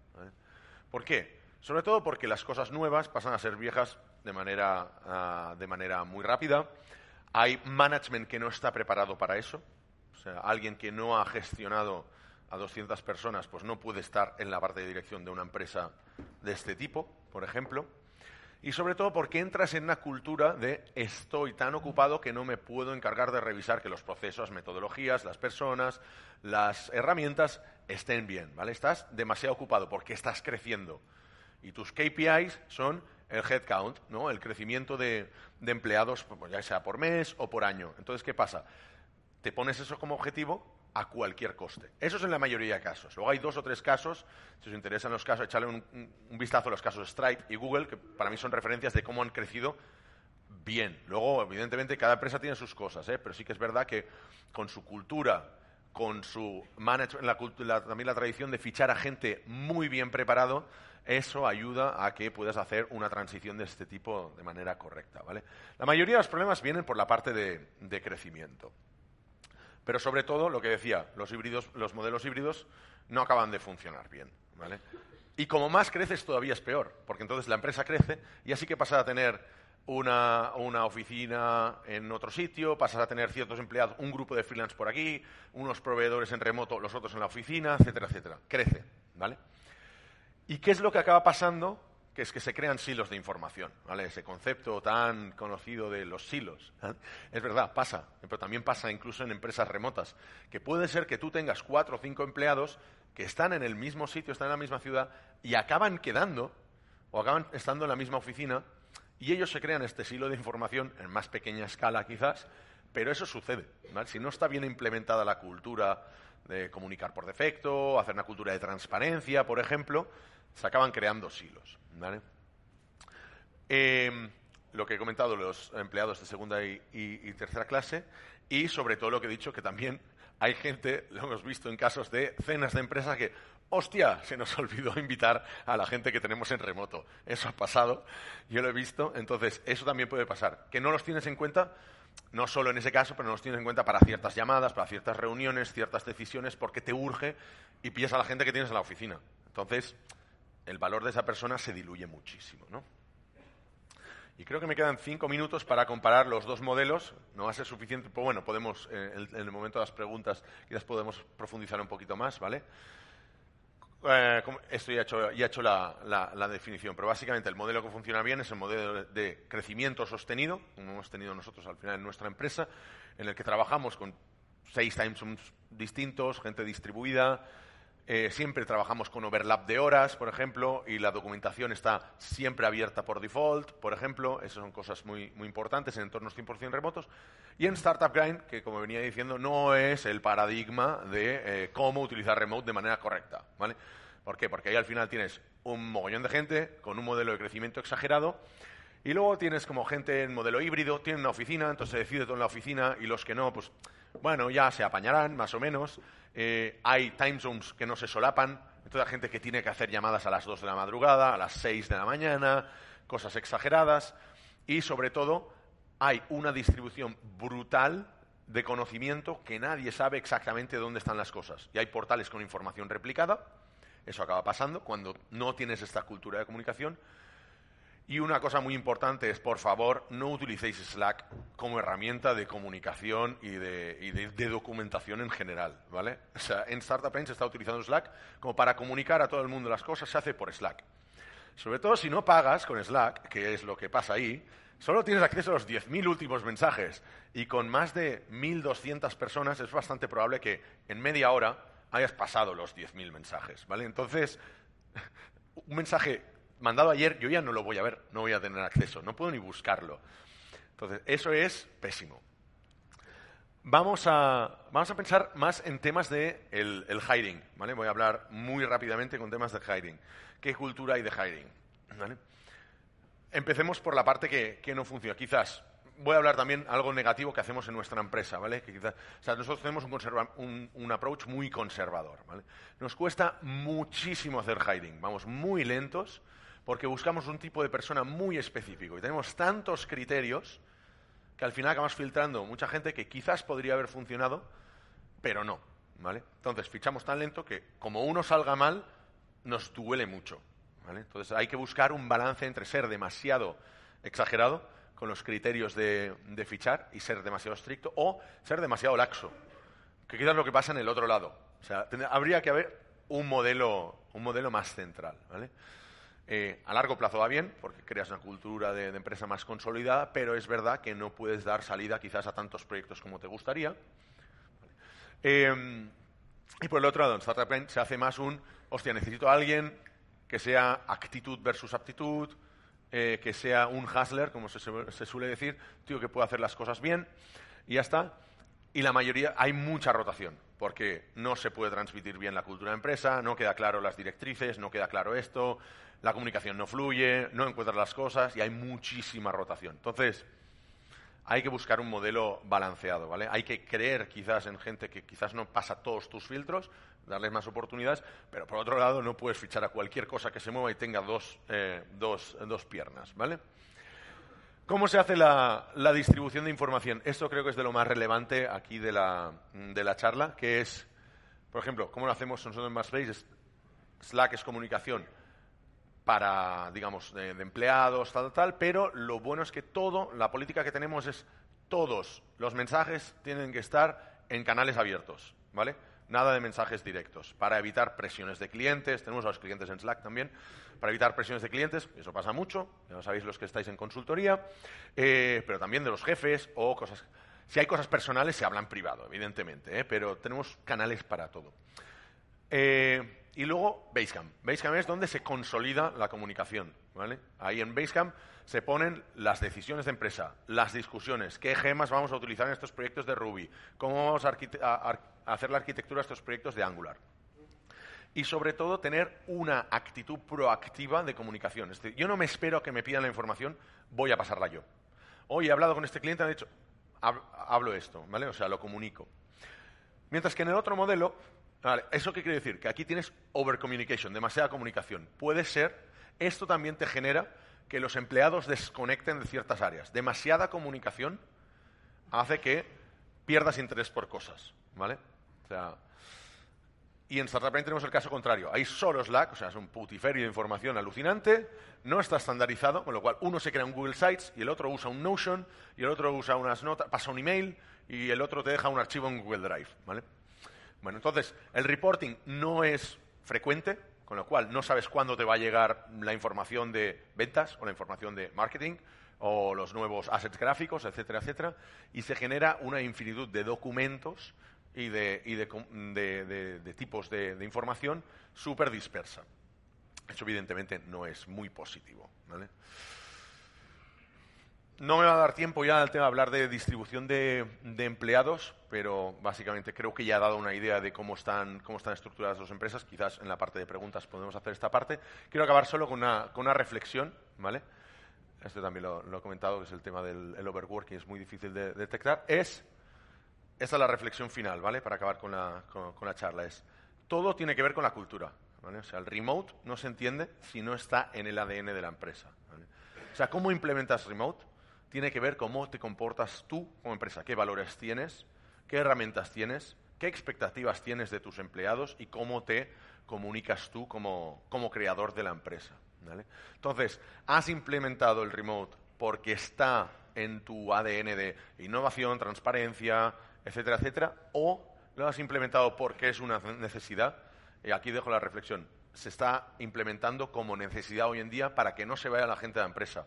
¿Por qué? Sobre todo porque las cosas nuevas pasan a ser viejas de manera, ah, de manera muy rápida. Hay management que no está preparado para eso. O sea, alguien que no ha gestionado a 200 personas, pues no puede estar en la parte de dirección de una empresa de este tipo, por ejemplo. Y sobre todo porque entras en una cultura de estoy tan ocupado que no me puedo encargar de revisar que los procesos, metodologías, las personas, las herramientas estén bien, ¿vale? Estás demasiado ocupado porque estás creciendo. Y tus KPIs son el headcount, ¿no? El crecimiento de, empleados, pues ya sea por mes o por año. Entonces, ¿qué pasa? Te pones eso como objetivo a cualquier coste. Eso es en la mayoría de casos. Luego hay dos o tres casos, si os interesan los casos, echarle un, vistazo a los casos Stripe y Google, que para mí son referencias de cómo han crecido bien. Luego, evidentemente, cada empresa tiene sus cosas, ¿eh? pero sí que es verdad que con su cultura, con su management, también la tradición de fichar a gente muy bien preparado, eso ayuda a que puedas hacer una transición de este tipo de manera correcta. ¿vale? La mayoría de los problemas vienen por la parte de crecimiento. Pero sobre todo, lo que decía, los, híbridos, los modelos híbridos no acaban de funcionar bien. ¿vale? Y como más creces, todavía es peor, porque entonces la empresa crece y así que pasas a tener una, una, oficina en otro sitio, pasas a tener ciertos empleados, un grupo de freelance por aquí, unos proveedores en remoto, los otros en la oficina, etcétera, etcétera. Crece, ¿vale? ¿Y qué es lo que acaba pasando? que es que se crean silos de información, ¿vale? Ese concepto tan conocido de los silos. ¿eh? Es verdad, pasa, pero también pasa incluso en empresas remotas, que puede ser que tú tengas cuatro o cinco empleados que están en el mismo sitio, están en la misma ciudad y acaban quedando o acaban estando en la misma oficina y ellos se crean este silo de información en más pequeña escala quizás, pero eso sucede. Si no está bien implementada la cultura de comunicar por defecto, hacer una cultura de transparencia, por ejemplo, se acaban creando silos. Em, lo que he comentado, los empleados de segunda y, tercera clase, y sobre todo lo que he dicho, que también hay gente, lo hemos visto en casos de cenas de empresa que, hostia, se nos olvidó invitar a la gente que tenemos en remoto. Eso ha pasado, yo lo he visto, entonces eso también puede pasar. Que no los tienes en cuenta, no solo en ese caso, pero no los tienes en cuenta para ciertas llamadas, para ciertas reuniones, ciertas decisiones, porque te urge y pillas a la gente que tienes en la oficina. Entonces, el valor de esa persona se diluye muchísimo, ¿no? Y creo que me quedan cinco minutos para comparar los dos modelos. No va a ser suficiente, pero bueno, podemos, eh, en, el momento de las preguntas, quizás podemos profundizar un poquito más, ¿vale? Eh, esto ya he hecho, la, definición, pero básicamente el modelo que funciona bien es el modelo de crecimiento sostenido, como hemos tenido nosotros al final en nuestra empresa, en el que trabajamos con seis time zones distintos, gente distribuida, eh, siempre trabajamos con overlap de horas, por ejemplo, y la documentación está siempre abierta por default, por ejemplo. Esas son cosas muy, muy importantes en entornos 100% remotos. Y en Startup Grind, que como venía diciendo, no es el paradigma de eh, cómo utilizar remote de manera correcta. ¿vale? ¿Por qué? Porque ahí al final tienes un mogollón de gente con un modelo de crecimiento exagerado y luego tienes como gente en modelo híbrido, tienen una oficina, entonces se decide todo en la oficina y los que no, pues bueno, ya se apañarán más o menos. Eh, hay time zones que no se solapan, entonces gente que tiene que hacer llamadas a las 2 de la madrugada, a las 6 de la mañana, cosas exageradas. Y sobre todo, hay una distribución brutal de conocimiento que nadie sabe exactamente dónde están las cosas. Y hay portales con información replicada. Eso acaba pasando cuando no tienes esta cultura de comunicación. Y una cosa muy importante es, por favor, no utilicéis Slack como herramienta de comunicación y de, documentación en general, ¿vale? O sea, en Startup se está utilizando Slack como para comunicar a todo el mundo las cosas, se hace por Slack. Sobre todo si no pagas con Slack, que es lo que pasa ahí, solo tienes acceso a los 10.000 últimos mensajes y con más de 1.200 personas es bastante probable que en media hora hayas pasado los 10.000 mensajes, ¿vale? Entonces, un mensaje mandado ayer, yo ya no lo voy a ver, no voy a tener acceso, no puedo ni buscarlo. Entonces, eso es pésimo. Vamos a, vamos a pensar más en temas de el, hiring, ¿vale? Voy a hablar muy rápidamente con temas de hiring. ¿Qué cultura hay de hiring? Empecemos por la parte que, que no funciona. Quizás voy a hablar también algo negativo que hacemos en nuestra empresa, ¿vale? Que quizás, o sea, nosotros tenemos un, un, un approach muy conservador, ¿vale? Nos cuesta muchísimo hacer hiring, vamos muy lentos porque buscamos un tipo de persona muy específico y tenemos tantos criterios que al final acabamos filtrando mucha gente que quizás podría haber funcionado, pero no, ¿vale? Entonces fichamos tan lento que como uno salga mal, nos duele mucho, ¿vale? Entonces hay que buscar un balance entre ser demasiado exagerado con los criterios de, fichar y ser demasiado estricto o ser demasiado laxo, que quizás es lo que pasa en el otro lado. O sea, habría que haber un modelo, un modelo más central, ¿vale? Eh, a largo plazo va bien, porque creas una cultura de, empresa más consolidada, pero es verdad que no puedes dar salida quizás a tantos proyectos como te gustaría. Eh, y por el otro lado, en Startup se hace más un, hostia, necesito a alguien que sea actitud versus aptitud, eh, que sea un hustler, como se, se suele decir, tío que pueda hacer las cosas bien, y ya está. Y la mayoría, hay mucha rotación, porque no se puede transmitir bien la cultura de empresa, no queda claro las directrices, no queda claro esto, la comunicación no fluye, no encuentras las cosas y hay muchísima rotación. Entonces, hay que buscar un modelo balanceado, ¿vale? Hay que creer quizás en gente que quizás no pasa todos tus filtros, darles más oportunidades, pero por otro lado no puedes fichar a cualquier cosa que se mueva y tenga dos, eh, dos, dos piernas, ¿vale? ¿Cómo se hace la, la distribución de información? Esto creo que es de lo más relevante aquí de la, de la charla, que es, por ejemplo, ¿cómo lo hacemos nosotros en? Es- Slack es comunicación para, digamos, de, de empleados, tal, tal, pero lo bueno es que todo, la política que tenemos es todos los mensajes tienen que estar en canales abiertos, ¿vale? Nada de mensajes directos, para evitar presiones de clientes, tenemos a los clientes en Slack también, para evitar presiones de clientes, eso pasa mucho, ya lo sabéis los que estáis en consultoría, eh, pero también de los jefes o cosas... Si hay cosas personales, se hablan privado, evidentemente, ¿eh? pero tenemos canales para todo. Eh, y luego Basecamp. Basecamp es donde se consolida la comunicación. ¿vale? Ahí en Basecamp se ponen las decisiones de empresa, las discusiones, qué gemas vamos a utilizar en estos proyectos de Ruby, cómo vamos a, hacer la arquitectura de estos proyectos de Angular. Y sobre todo tener una actitud proactiva de comunicación. Es decir, yo no me espero que me pidan la información, voy a pasarla yo. Hoy he hablado con este cliente, han dicho, hab- hablo esto, ¿vale? O sea, lo comunico. Mientras que en el otro modelo, ¿eso qué quiere decir? Que aquí tienes overcommunication, demasiada comunicación. Puede ser, esto también te genera que los empleados desconecten de ciertas áreas. Demasiada comunicación hace que pierdas interés por cosas, ¿vale? Y en Startup tenemos el caso contrario. Hay solo Slack, o sea, es un putiferio de información alucinante, no está estandarizado, con lo cual uno se crea un Google Sites y el otro usa un Notion y el otro usa unas notas, pasa un email y el otro te deja un archivo en Google Drive, ¿vale? Bueno, entonces, el reporting no es frecuente, con lo cual no sabes cuándo te va a llegar la información de ventas o la información de marketing o los nuevos assets gráficos, etcétera, etcétera, y se genera una infinitud de documentos y de, de tipos de, de información súper dispersa. Eso evidentemente no es muy positivo. ¿vale? No me va a dar tiempo ya al tema de hablar de distribución de, empleados, pero básicamente creo que ya he dado una idea de cómo están, cómo están estructuradas las empresas. Quizás en la parte de preguntas podemos hacer esta parte. Quiero acabar solo con una, reflexión, ¿vale? Esto también lo, he comentado, que es el tema del el overworking, es muy difícil de, detectar. Es, es la reflexión final, ¿vale? Para acabar con la, con la charla. Es, todo tiene que ver con la cultura, ¿vale? O sea, el remote no se entiende si no está en el ADN de la empresa, ¿vale? O sea, cómo implementas remote tiene que ver cómo te comportas tú como empresa, qué valores tienes, qué herramientas tienes, qué expectativas tienes de tus empleados y cómo te comunicas tú como, como creador de la empresa. Entonces, has implementado el remote porque está en tu ADN de innovación, transparencia, etcétera, etcétera, o lo has implementado porque es una necesidad. Y aquí dejo la reflexión. Se está implementando como necesidad hoy en día para que no se vaya la gente de la empresa.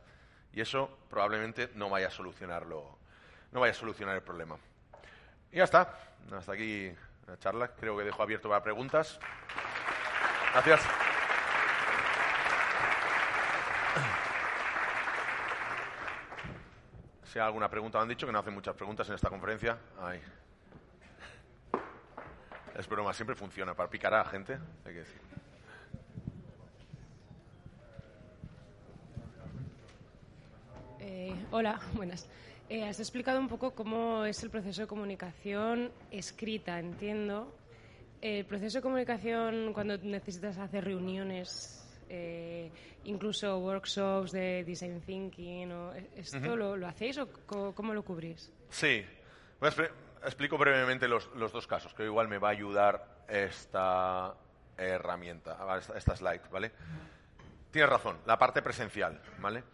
Y eso probablemente no vaya a solucionarlo, no vaya a solucionar el problema. Y ya está. Hasta aquí la charla. Creo que dejo abierto para preguntas. Gracias. Si hay alguna pregunta, me han dicho que no hacen muchas preguntas en esta conferencia. Ay. Es broma, siempre funciona para picar a la gente, que. Eh, hola, buenas. Eh, has explicado un poco cómo es el proceso de comunicación escrita, entiendo. El proceso de comunicación cuando necesitas hacer reuniones, eh, incluso workshops de design thinking, ¿esto lo, hacéis o cómo, lo cubrís? Sí. explico brevemente los, dos casos, que igual me va a ayudar esta herramienta, esta, esta slide, ¿vale? Tienes razón, la parte presencial, ¿vale?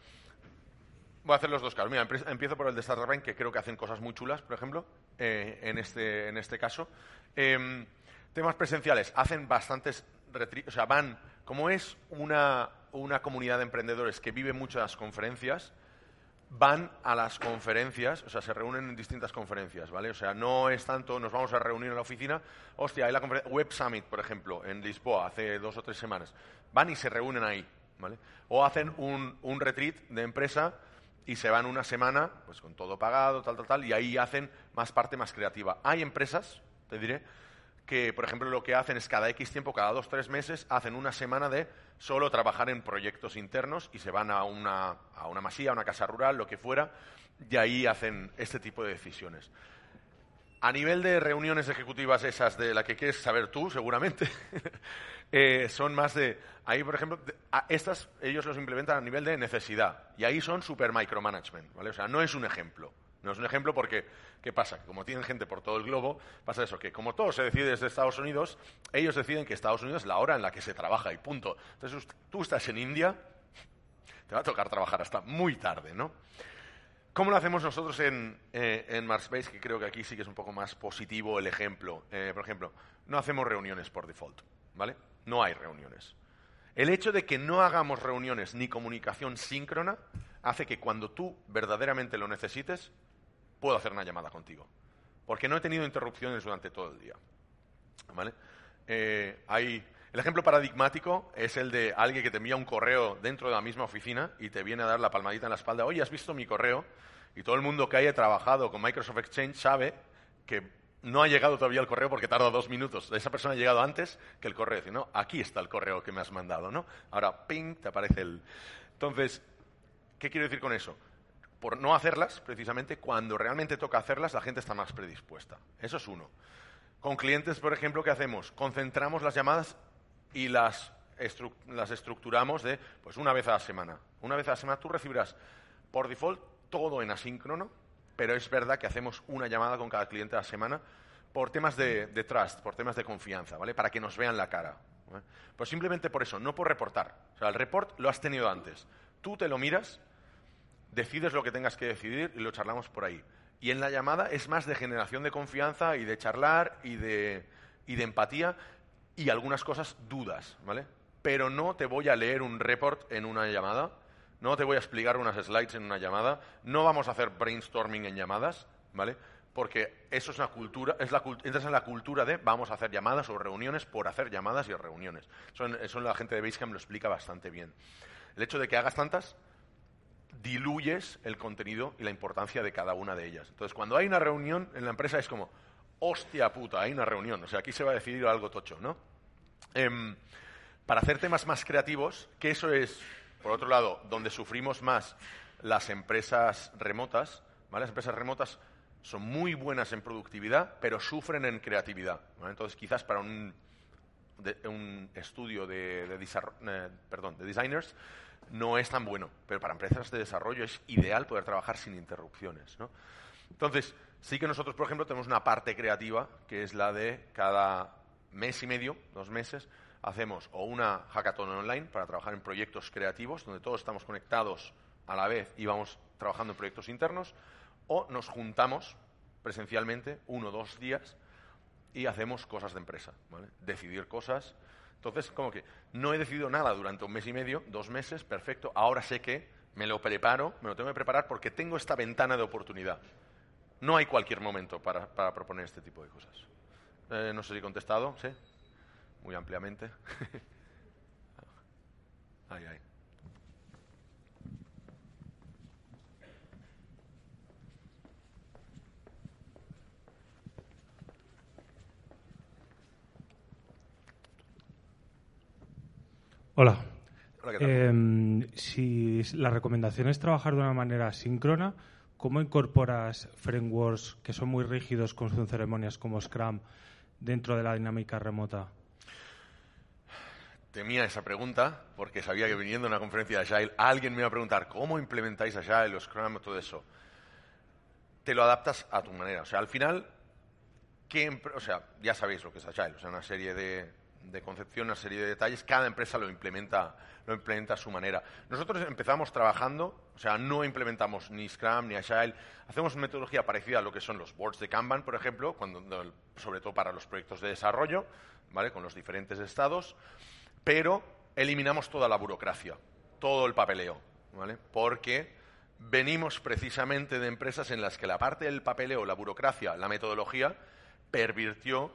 Voy a hacer los dos casos. Mira, empiezo por el de Startup que creo que hacen cosas muy chulas, por ejemplo, eh, en, este, en este caso. Em, temas presenciales. Hacen bastantes o sea, van, como es una, una comunidad de emprendedores que vive muchas conferencias, van a las conferencias, o sea, se reúnen en distintas conferencias, ¿vale? O sea, no es tanto, nos vamos a reunir en la oficina, hostia, hay la Web Summit, por ejemplo, en Lisboa, hace dos o tres semanas. Van y se reúnen ahí, ¿vale? O hacen un, un retreat de empresa y se van una semana, pues con todo pagado, tal, tal, tal, y ahí hacen más parte más creativa. Hay empresas, te diré, que, por ejemplo, lo que hacen es cada X tiempo, cada dos, tres meses, hacen una semana de solo trabajar en proyectos internos y se van a una, a una masía, a una casa rural, lo que fuera, y ahí hacen este tipo de decisiones. A nivel de reuniones ejecutivas esas de la que quieres saber tú, seguramente, eh, son más de... Ahí, por ejemplo, estas ellos los implementan a nivel de necesidad. Y ahí son super micromanagement, ¿vale? O sea, no es un ejemplo. No es un ejemplo porque, ¿qué pasa? Como tienen gente por todo el globo, pasa eso, que como todo se decide desde Estados Unidos, ellos deciden que Estados Unidos es la hora en la que se trabaja y punto. Entonces, tú estás en India, te va a tocar trabajar hasta muy tarde, ¿no? ¿Cómo lo hacemos nosotros en, eh, en Marspace? Que creo que aquí sí que es un poco más positivo el ejemplo. Eh, por ejemplo, no hacemos reuniones por default, ¿vale? No hay reuniones. El hecho de que no hagamos reuniones ni comunicación síncrona hace que cuando tú verdaderamente lo necesites, puedo hacer una llamada contigo. Porque no he tenido interrupciones durante todo el día. ¿Vale? Eh, hay, el ejemplo paradigmático es el de alguien que te envía un correo dentro de la misma oficina y te viene a dar la palmadita en la espalda. Oye, ¿has visto mi correo? Y todo el mundo que haya trabajado con Microsoft Exchange sabe que no ha llegado todavía el correo porque tarda dos minutos. Esa persona ha llegado antes que el correo. Dice, no, aquí está el correo que me has mandado, ¿no? Ahora, ping, te aparece el... Entonces, ¿qué quiero decir con eso? Por no hacerlas, precisamente, cuando realmente toca hacerlas, la gente está más predispuesta. Eso es uno. Con clientes, por ejemplo, ¿qué hacemos? Concentramos las llamadas y las, estructuramos de, pues, una vez a la semana. Una vez a la semana tú recibirás, por default, todo en asíncrono, pero es verdad que hacemos una llamada con cada cliente a la semana por temas de, trust, por temas de confianza, ¿vale? Para que nos vean la cara. Pues simplemente por eso, no por reportar. O sea, el report lo has tenido antes. Tú te lo miras, decides lo que tengas que decidir y lo charlamos por ahí. Y en la llamada es más de generación de confianza y de charlar y de, y de empatía y algunas cosas dudas, ¿vale? Pero no te voy a leer un report en una llamada no te voy a explicar unas slides en una llamada, no vamos a hacer brainstorming en llamadas, ¿vale? Porque eso es una cultura, es la, entras en la cultura de vamos a hacer llamadas o reuniones por hacer llamadas y reuniones. Eso, la gente de Basecamp lo explica bastante bien. El hecho de que hagas tantas diluyes el contenido y la importancia de cada una de ellas. Entonces, cuando hay una reunión en la empresa es como, hostia puta, hay una reunión. O sea, aquí se va a decidir algo tocho, ¿no? Em, para hacer temas más creativos, que eso es por otro lado, donde sufrimos más las empresas remotas, Las empresas remotas son muy buenas en productividad, pero sufren en creatividad. Entonces, quizás para un, estudio de, eh, de designers no es tan bueno, pero para empresas de desarrollo es ideal poder trabajar sin interrupciones. Entonces, sí que nosotros, por ejemplo, tenemos una parte creativa, que es la de cada mes y medio, dos meses, hacemos o una hackathon online para trabajar en proyectos creativos, donde todos estamos conectados a la vez y vamos trabajando en proyectos internos, o nos juntamos presencialmente uno o dos días y hacemos cosas de empresa, Decidir cosas. Entonces, como que no he decidido nada durante un mes y medio, dos meses, perfecto, ahora sé que me lo preparo, me lo tengo que preparar porque tengo esta ventana de oportunidad. No hay cualquier momento para, proponer este tipo de cosas. Eh, no sé si he contestado, ¿sí? muy ampliamente. Hola. Em, si la recomendación es trabajar de una manera síncrona, ¿cómo incorporas frameworks que son muy rígidos con sus ceremonias como Scrum dentro de la dinámica remota? Temía esa pregunta porque sabía que viniendo a una conferencia de Agile alguien me iba a preguntar cómo implementáis Agile, los Scrum, todo eso. Te lo adaptas a tu manera. O sea, al final, ¿qué o sea, ya sabéis lo que es Agile, o sea, una serie de, de concepción, una serie de detalles, cada empresa lo implementa, lo implementa a su manera. Nosotros empezamos trabajando, o sea, no implementamos ni Scrum ni Agile, hacemos metodología parecida a lo que son los boards de Kanban, por ejemplo, cuando, sobre todo para los proyectos de desarrollo, ¿vale? con los diferentes estados pero eliminamos toda la burocracia, todo el papeleo, ¿vale? Porque venimos precisamente de empresas en las que la parte del papeleo, la burocracia, la metodología, pervirtió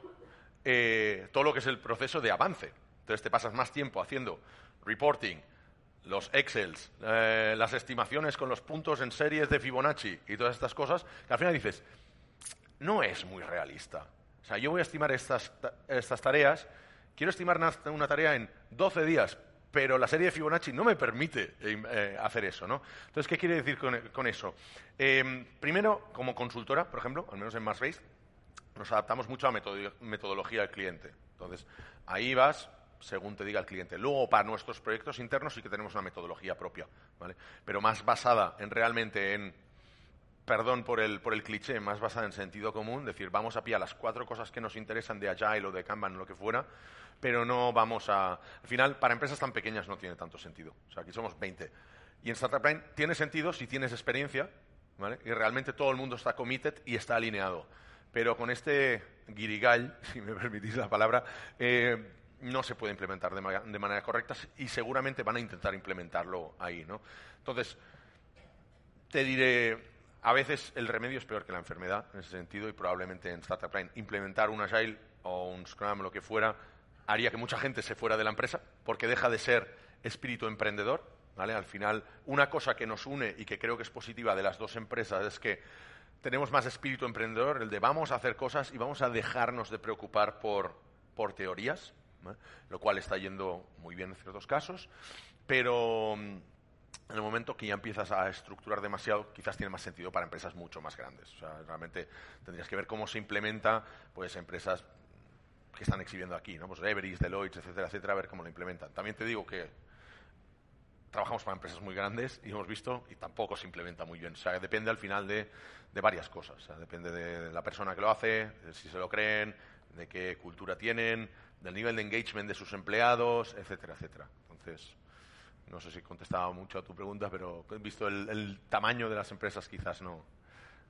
eh, todo lo que es el proceso de avance. Entonces te pasas más tiempo haciendo reporting, los Excels, eh, las estimaciones con los puntos en series de Fibonacci y todas estas cosas, que al final dices, no es muy realista. O sea, yo voy a estimar estas, estas tareas quiero estimar una, tarea en 12 días, pero la serie de Fibonacci no me permite eh, eh, hacer eso, ¿no? Entonces, ¿qué quiere decir con, eso? Em, primero, como consultora, por ejemplo, al menos en MassBase, nos adaptamos mucho a la metodología del cliente. Entonces, ahí vas según te diga el cliente. Luego, para nuestros proyectos internos sí que tenemos una metodología propia, ¿vale? Pero más basada en realmente en perdón por el, por el cliché, más basada en sentido común, decir, vamos a pillar las cuatro cosas que nos interesan de Agile o de Kanban o lo que fuera, pero no vamos a... Al final, para empresas tan pequeñas no tiene tanto sentido. O sea, aquí somos 20. Y en Startup Line tiene sentido si tienes experiencia, ¿vale? Y realmente todo el mundo está committed y está alineado. Pero con este guirigall, si me permitís la palabra, eh, no se puede implementar de, de manera correcta y seguramente van a intentar implementarlo ahí, ¿no? Entonces, te diré, a veces el remedio es peor que la enfermedad en ese sentido y probablemente en Startup Line implementar un Agile o un Scrum, lo que fuera, haría que mucha gente se fuera de la empresa porque deja de ser espíritu emprendedor. ¿vale? Al final, una cosa que nos une y que creo que es positiva de las dos empresas es que tenemos más espíritu emprendedor, el de vamos a hacer cosas y vamos a dejarnos de preocupar por, por teorías, lo cual está yendo muy bien en ciertos casos, pero en el momento que ya empiezas a estructurar demasiado, quizás tiene más sentido para empresas mucho más grandes. O sea, realmente tendrías que ver cómo se implementa, pues empresas que están exhibiendo aquí, ¿no? Pues Everest, Deloitte, etcétera, etcétera, a ver cómo lo implementan. También te digo que trabajamos para empresas muy grandes y hemos visto y tampoco se implementa muy bien. O sea, depende al final de, de varias cosas. O sea, depende de la persona que lo hace, de si se lo creen, de qué cultura tienen, del nivel de engagement de sus empleados, etcétera, etcétera. Entonces, no sé si contestaba mucho a tu pregunta, pero visto el, tamaño de las empresas, quizás no,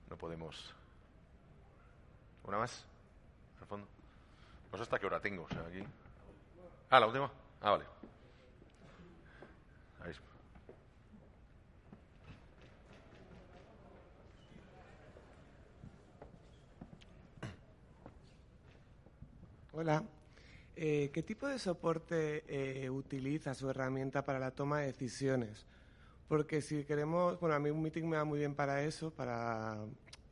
no podemos. ¿Una más? Al fondo. No sé hasta qué hora tengo. O sea, aquí. Ah, la última. Ah, vale. Hola, eh, ¿Qué tipo de soporte eh, utiliza su herramienta para la toma de decisiones? Porque si queremos, bueno, a mí un meeting me va muy bien para eso, para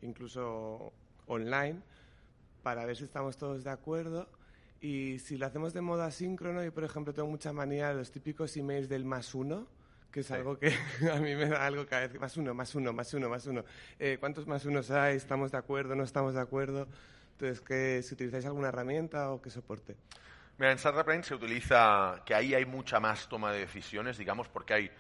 incluso online, para ver si estamos todos de acuerdo. Y si lo hacemos de modo asíncrono, yo por ejemplo tengo mucha manía de los típicos emails del más uno, que es algo que a mí me da algo cada vez, más uno, más uno, más uno, más uno. Eh, ¿Cuántos más unos hay? ¿Estamos de acuerdo? ¿No estamos de acuerdo? Entonces, ¿qué, si utilizáis alguna herramienta o qué soporte? Mira, en Startup se utiliza que ahí hay mucha más toma de decisiones, digamos, porque hay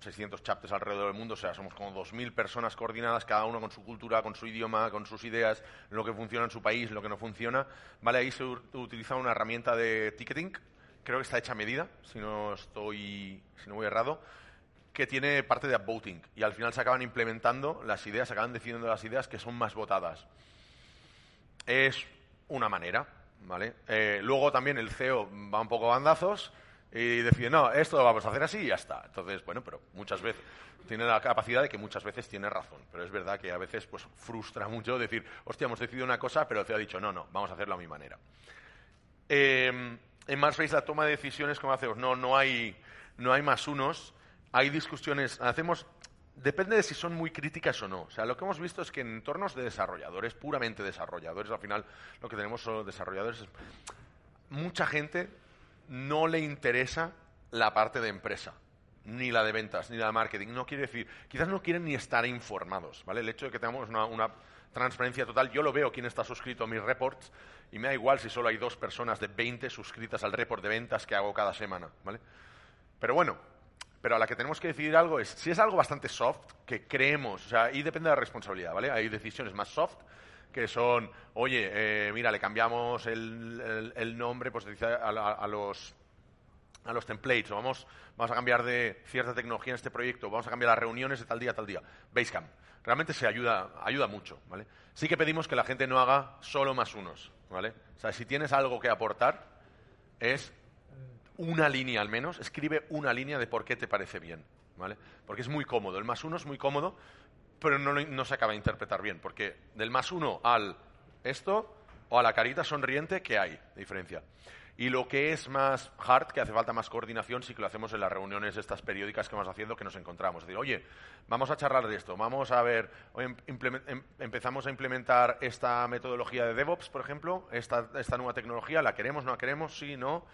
600 chapters alrededor del mundo, o sea, somos como 2.000 personas coordinadas, cada uno con su cultura, con su idioma, con sus ideas, lo que funciona en su país, lo que no funciona. Vale, ahí se utiliza una herramienta de ticketing, creo que está hecha a medida, si no estoy, si no voy errado, que tiene parte de upvoting y al final se acaban implementando las ideas, se acaban decidiendo las ideas que son más votadas. Es una manera, ¿vale? Eh, luego también el CEO va un poco bandazos y decide, no, esto lo vamos a hacer así y ya está. Entonces, bueno, pero muchas veces tiene la capacidad de que muchas veces tiene razón, pero es verdad que a veces pues frustra mucho decir, hostia, hemos decidido una cosa, pero CEO ha dicho, no, no, vamos a hacerlo a mi manera. Eh, en MarsFace la toma de decisiones, como hacemos? No, no hay, no hay más unos, hay discusiones, hacemos Depende de si son muy críticas o no. O sea, lo que hemos visto es que en entornos de desarrolladores, puramente desarrolladores, al final lo que tenemos son desarrolladores, mucha gente no le interesa la parte de empresa. ni la de ventas, ni la de marketing. No quiere decir, quizás no quieren ni estar informados, ¿vale? El hecho de que tengamos una, una transparencia total, yo lo veo quién está suscrito a mis reports y me da igual si solo hay dos personas de 20 suscritas al report de ventas que hago cada semana, ¿vale? Pero bueno, pero a la que tenemos que decidir algo es, si es algo bastante soft, que creemos, o sea, ahí depende de la responsabilidad, ¿vale? Hay decisiones más soft que son, oye, eh, mira, le cambiamos el, nombre pues, a, a, los a los templates, o vamos, vamos a cambiar de cierta tecnología en este proyecto, vamos a cambiar las reuniones de tal día a tal día. Basecamp. Realmente se ayuda, ayuda mucho, ¿vale? Sí que pedimos que la gente no haga solo más unos, ¿vale? O sea, si tienes algo que aportar, es una línea al menos, escribe una línea de por qué te parece bien, ¿vale? Porque es muy cómodo. El más uno es muy cómodo, pero no, no se acaba de interpretar bien, porque del más uno al esto o a la carita sonriente, ¿qué hay de diferencia? Y lo que es más hard, que hace falta más coordinación, sí que lo hacemos en las reuniones estas periódicas que vamos haciendo, que nos encontramos. Es decir, oye, vamos a charlar de esto, vamos a ver, em, empezamos a implementar esta metodología de DevOps, por ejemplo, esta, esta nueva tecnología, ¿la queremos, no la queremos, sí, no?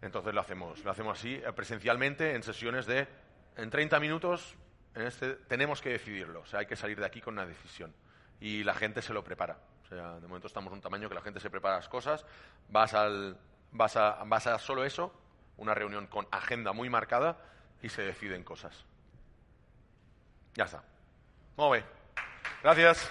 Entonces lo hacemos, lo hacemos así, eh, presencialmente, en sesiones de, en 30 minutos, en este, tenemos que decidirlo, o sea, hay que salir de aquí con una decisión. Y la gente se lo prepara de momento estamos en un tamaño que la gente se prepara las cosas, vas, al, vas, a, vas a solo eso, una reunión con agenda muy marcada y se deciden cosas. Ya está. Muy bien. Gracias.